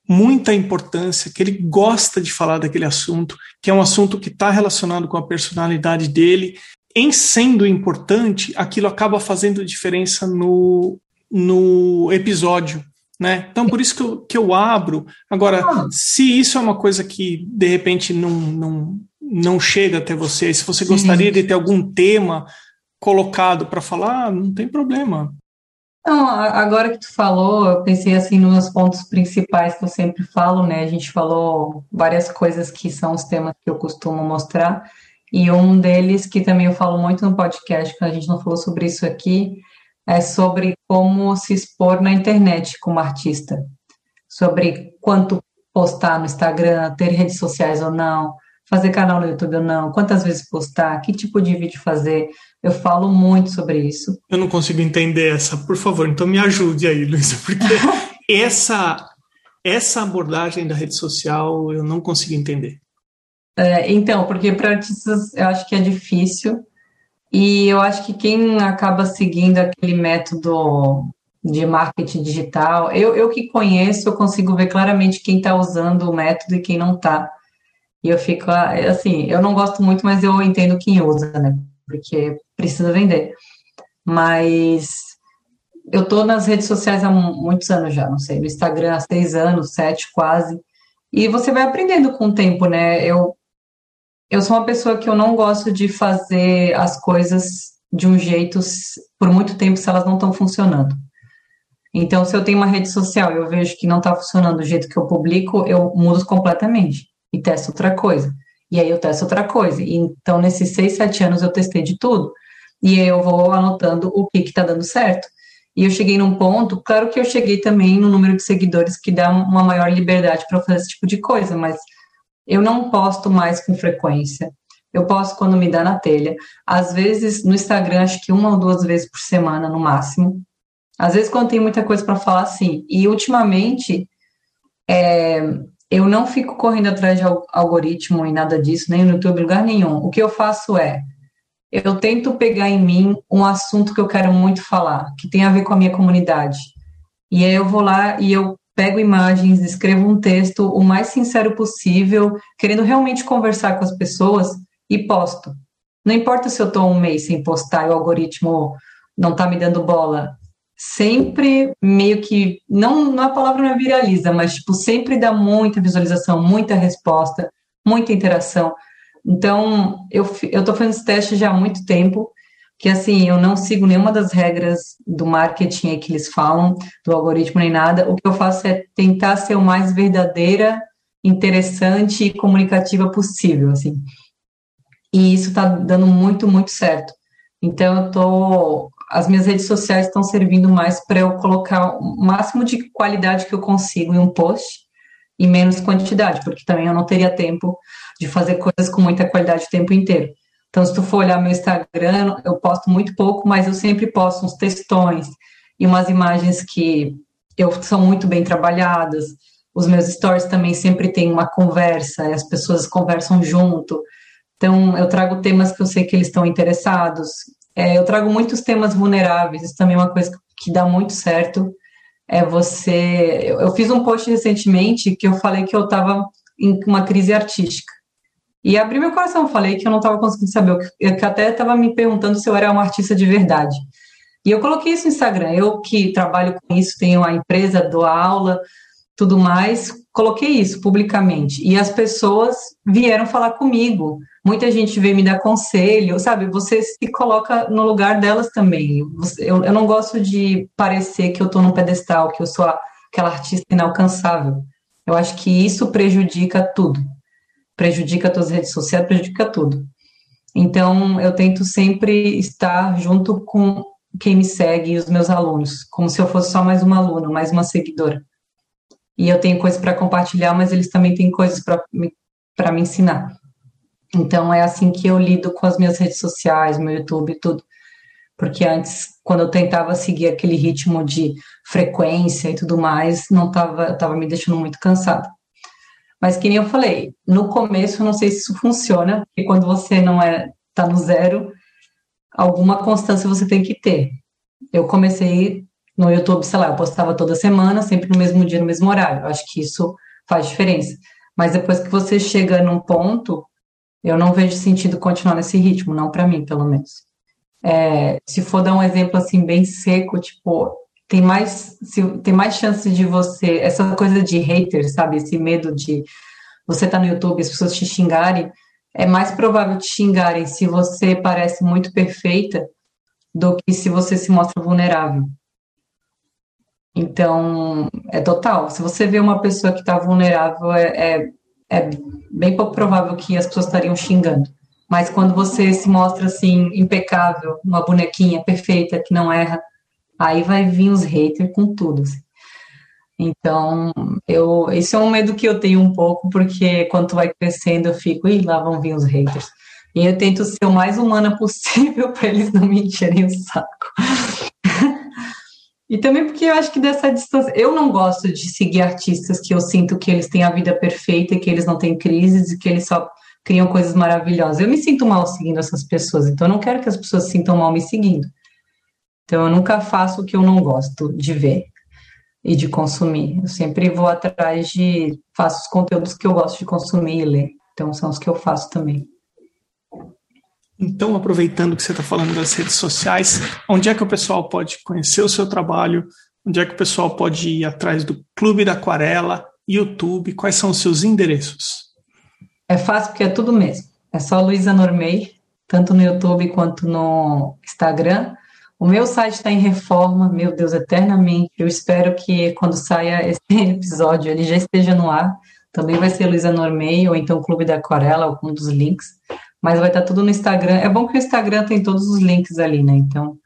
muita importância, que ele gosta de falar daquele assunto, que é um assunto que está relacionado com a personalidade dele. Em sendo importante, aquilo acaba fazendo diferença no, no episódio. Né? Então, por isso que eu, que eu abro. Agora, se isso é uma coisa que de repente não, não, não chega até você, se você Sim. gostaria de ter algum tema colocado para falar, não tem problema. Não, agora que tu falou, eu pensei assim nos pontos principais que eu sempre falo, né? A gente falou várias coisas que são os temas que eu costumo mostrar, e um deles que também eu falo muito no podcast, que a gente não falou sobre isso aqui, é sobre como se expor na internet como artista, sobre quanto postar no Instagram, ter redes sociais ou não, fazer canal no YouTube ou não, quantas vezes postar, que tipo de vídeo fazer. Eu falo muito sobre isso. Eu não consigo entender essa, por favor, então me ajude aí, Luísa, porque essa essa abordagem da rede social eu não consigo entender. É, então, porque para artistas eu acho que é difícil, e eu acho que quem acaba seguindo aquele método de marketing digital. Eu, eu que conheço, eu consigo ver claramente quem está usando o método e quem não está. E eu fico, ah, assim, eu não gosto muito, mas eu entendo quem usa, né? Porque precisa vender. Mas eu tô nas redes sociais há muitos anos já, não sei, no Instagram há seis anos, sete quase. E você vai aprendendo com o tempo, né? Eu, eu sou uma pessoa que eu não gosto de fazer as coisas de um jeito por muito tempo se elas não estão funcionando. Então, se eu tenho uma rede social e eu vejo que não está funcionando do jeito que eu publico, eu mudo completamente e testo outra coisa. E aí eu testo outra coisa. E, então, nesses seis, sete anos, eu testei de tudo. E eu vou anotando o que está dando certo. E eu cheguei num ponto, claro que eu cheguei também no número de seguidores que dá uma maior liberdade para fazer esse tipo de coisa, mas eu não posto mais com frequência. Eu posto quando me dá na telha. Às vezes, no Instagram, acho que uma ou duas vezes por semana, no máximo. Às vezes, quando tem muita coisa para falar, sim. E ultimamente, é, eu não fico correndo atrás de algoritmo e nada disso, nem no YouTube, lugar nenhum. O que eu faço é, eu tento pegar em mim um assunto que eu quero muito falar, que tem a ver com a minha comunidade. E aí eu vou lá e eu pego imagens, escrevo um texto o mais sincero possível, querendo realmente conversar com as pessoas e posto. Não importa se eu estou um mês sem postar e o algoritmo não está me dando bola sempre meio que não, não a palavra não é viraliza, mas tipo sempre dá muita visualização, muita resposta, muita interação. Então, eu eu tô fazendo esse teste já há muito tempo, que assim, eu não sigo nenhuma das regras do marketing que eles falam, do algoritmo nem nada. O que eu faço é tentar ser o mais verdadeira, interessante e comunicativa possível, assim. E isso está dando muito, muito certo. Então, eu tô as minhas redes sociais estão servindo mais para eu colocar o máximo de qualidade que eu consigo em um post e menos quantidade, porque também eu não teria tempo de fazer coisas com muita qualidade o tempo inteiro. Então, se tu for olhar meu Instagram, eu posto muito pouco, mas eu sempre posto uns textões e umas imagens que eu, são muito bem trabalhadas. Os meus stories também sempre tem uma conversa, as pessoas conversam junto. Então, eu trago temas que eu sei que eles estão interessados. É, eu trago muitos temas vulneráveis, isso também é uma coisa que dá muito certo. É você. Eu, eu fiz um post recentemente que eu falei que eu estava em uma crise artística. E abri meu coração, falei que eu não estava conseguindo saber, eu, que até estava me perguntando se eu era uma artista de verdade. E eu coloquei isso no Instagram. Eu que trabalho com isso, tenho a empresa, dou aula, tudo mais, coloquei isso publicamente. E as pessoas vieram falar comigo muita gente veio me dar conselho, sabe? Você se coloca no lugar delas também. Eu, eu não gosto de parecer que eu estou num pedestal, que eu sou aquela artista inalcançável. Eu acho que isso prejudica tudo. Prejudica as redes sociais, prejudica tudo. Então, eu tento sempre estar junto com quem me segue e os meus alunos, como se eu fosse só mais uma aluna, mais uma seguidora. E eu tenho coisas para compartilhar, mas eles também têm coisas para me ensinar. Então é assim que eu lido com as minhas redes sociais, meu YouTube e tudo. Porque antes, quando eu tentava seguir aquele ritmo de frequência e tudo mais, não estava tava me deixando muito cansada. Mas que nem eu falei, no começo eu não sei se isso funciona, porque quando você não é tá no zero, alguma constância você tem que ter. Eu comecei no YouTube, sei lá, eu postava toda semana, sempre no mesmo dia, no mesmo horário. Eu acho que isso faz diferença. Mas depois que você chega num ponto eu não vejo sentido continuar nesse ritmo, não para mim, pelo menos. É, se for dar um exemplo assim bem seco, tipo, tem mais se, tem mais chance de você essa coisa de hater, sabe, esse medo de você tá no YouTube, as pessoas te xingarem, é mais provável te xingarem se você parece muito perfeita do que se você se mostra vulnerável. Então, é total. Se você vê uma pessoa que está vulnerável, é, é é bem pouco provável que as pessoas estariam xingando. Mas quando você se mostra assim, impecável, uma bonequinha perfeita que não erra, aí vai vir os haters com tudo. Assim. Então, eu, esse é um medo que eu tenho um pouco, porque quando vai crescendo eu fico, e lá vão vir os haters. E eu tento ser o mais humana possível para eles não me encherem o saco. E também porque eu acho que dessa distância. Eu não gosto de seguir artistas que eu sinto que eles têm a vida perfeita, que eles não têm crises e que eles só criam coisas maravilhosas. Eu me sinto mal seguindo essas pessoas, então eu não quero que as pessoas se sintam mal me seguindo. Então eu nunca faço o que eu não gosto de ver e de consumir. Eu sempre vou atrás de faço os conteúdos que eu gosto de consumir e ler. Então são os que eu faço também. Então, aproveitando que você está falando das redes sociais, onde é que o pessoal pode conhecer o seu trabalho? Onde é que o pessoal pode ir atrás do Clube da Aquarela, YouTube? Quais são os seus endereços? É fácil porque é tudo mesmo. É só Luísa Normei, tanto no YouTube quanto no Instagram. O meu site está em reforma, meu Deus, eternamente. Eu espero que quando saia esse episódio ele já esteja no ar. Também vai ser Luísa Normei ou então Clube da Aquarela, algum dos links. Mas vai estar tá tudo no Instagram. É bom que o Instagram tem todos os links ali, né? Então,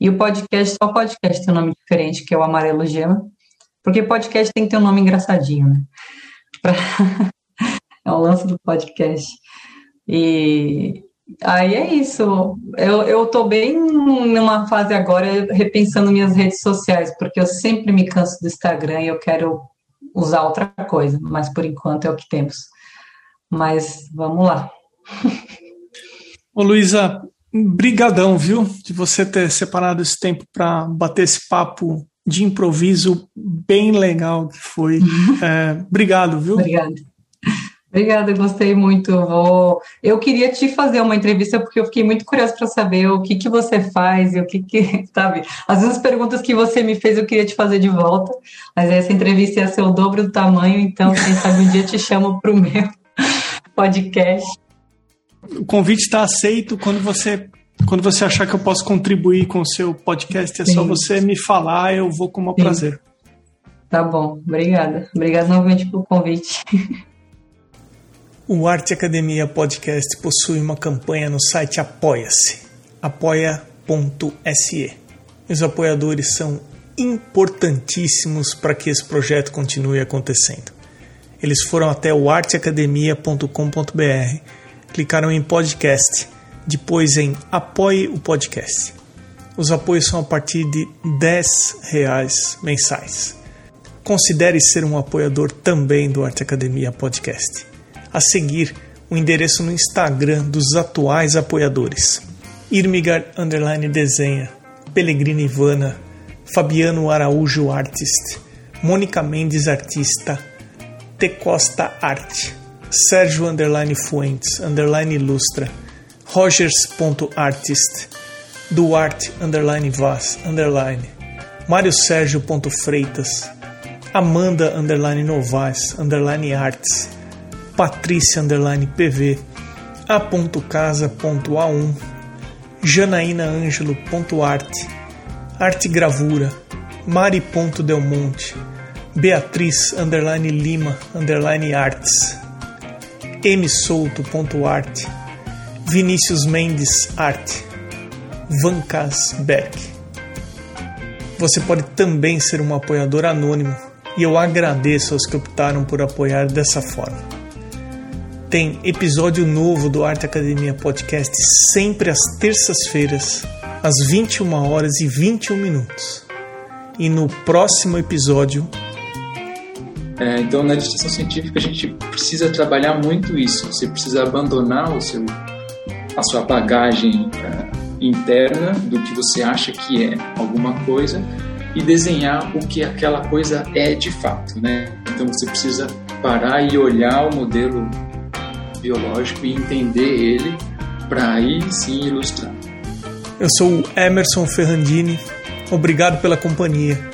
e o podcast, só o podcast tem um nome diferente, que é o Amarelo Gema. Porque podcast tem que ter um nome engraçadinho, né? Pra... é o lance do podcast. E aí é isso. Eu, eu tô bem numa fase agora repensando minhas redes sociais, porque eu sempre me canso do Instagram e eu quero usar outra coisa, mas por enquanto é o que temos. Mas vamos lá. Ô Luísa, brigadão, viu, de você ter separado esse tempo para bater esse papo de improviso bem legal que foi. É, obrigado, viu? Obrigada. Obrigada, gostei muito. Vou... Eu queria te fazer uma entrevista porque eu fiquei muito curiosa para saber o que, que você faz e o que, que, sabe? Às vezes as perguntas que você me fez eu queria te fazer de volta, mas essa entrevista ia ser o dobro do tamanho, então quem sabe um dia te chamo para o meu podcast. O convite está aceito quando você quando você achar que eu posso contribuir com o seu podcast, é Sim. só você me falar, eu vou com o maior prazer. Tá bom, obrigada. Obrigada novamente pelo convite. O Arte Academia Podcast possui uma campanha no site Apoia-se, apoia.se. Os apoiadores são importantíssimos para que esse projeto continue acontecendo. Eles foram até o arteacademia.com.br, clicaram em podcast, depois em apoie o podcast. Os apoios são a partir de R$ reais mensais. Considere ser um apoiador também do Arte Academia Podcast a seguir o endereço no Instagram dos atuais apoiadores: Irmigar Underline Desenha, Pellegrini Ivana, Fabiano Araújo Artist, Mônica Mendes Artista, T Costa Arte, Sérgio Underline Fuentes Underline Ilustra, Rogers.artist, Duarte Underline Vaz Underline, Mário Sérgio Freitas, Amanda Underline Novaes Underline Arts, Patrícia underline PV, a.casa.a1, Janaína Ângelo.arte, Arte Gravura, Mari.delmonte, Beatriz underline Lima underline Arts, M Souto.arte, Vinícius Mendes Arte, Vancas Beck. Você pode também ser um apoiador anônimo e eu agradeço aos que optaram por apoiar dessa forma tem episódio novo do Arte Academia Podcast sempre às terças-feiras, às 21 horas e 21 minutos. E no próximo episódio. É, então, na distinção científica, a gente precisa trabalhar muito isso. Você precisa abandonar o seu, a sua bagagem é, interna do que você acha que é alguma coisa e desenhar o que aquela coisa é de fato, né? Então você precisa parar e olhar o modelo biológico e entender ele para aí sim ilustrar. Eu sou o Emerson Ferrandini, obrigado pela companhia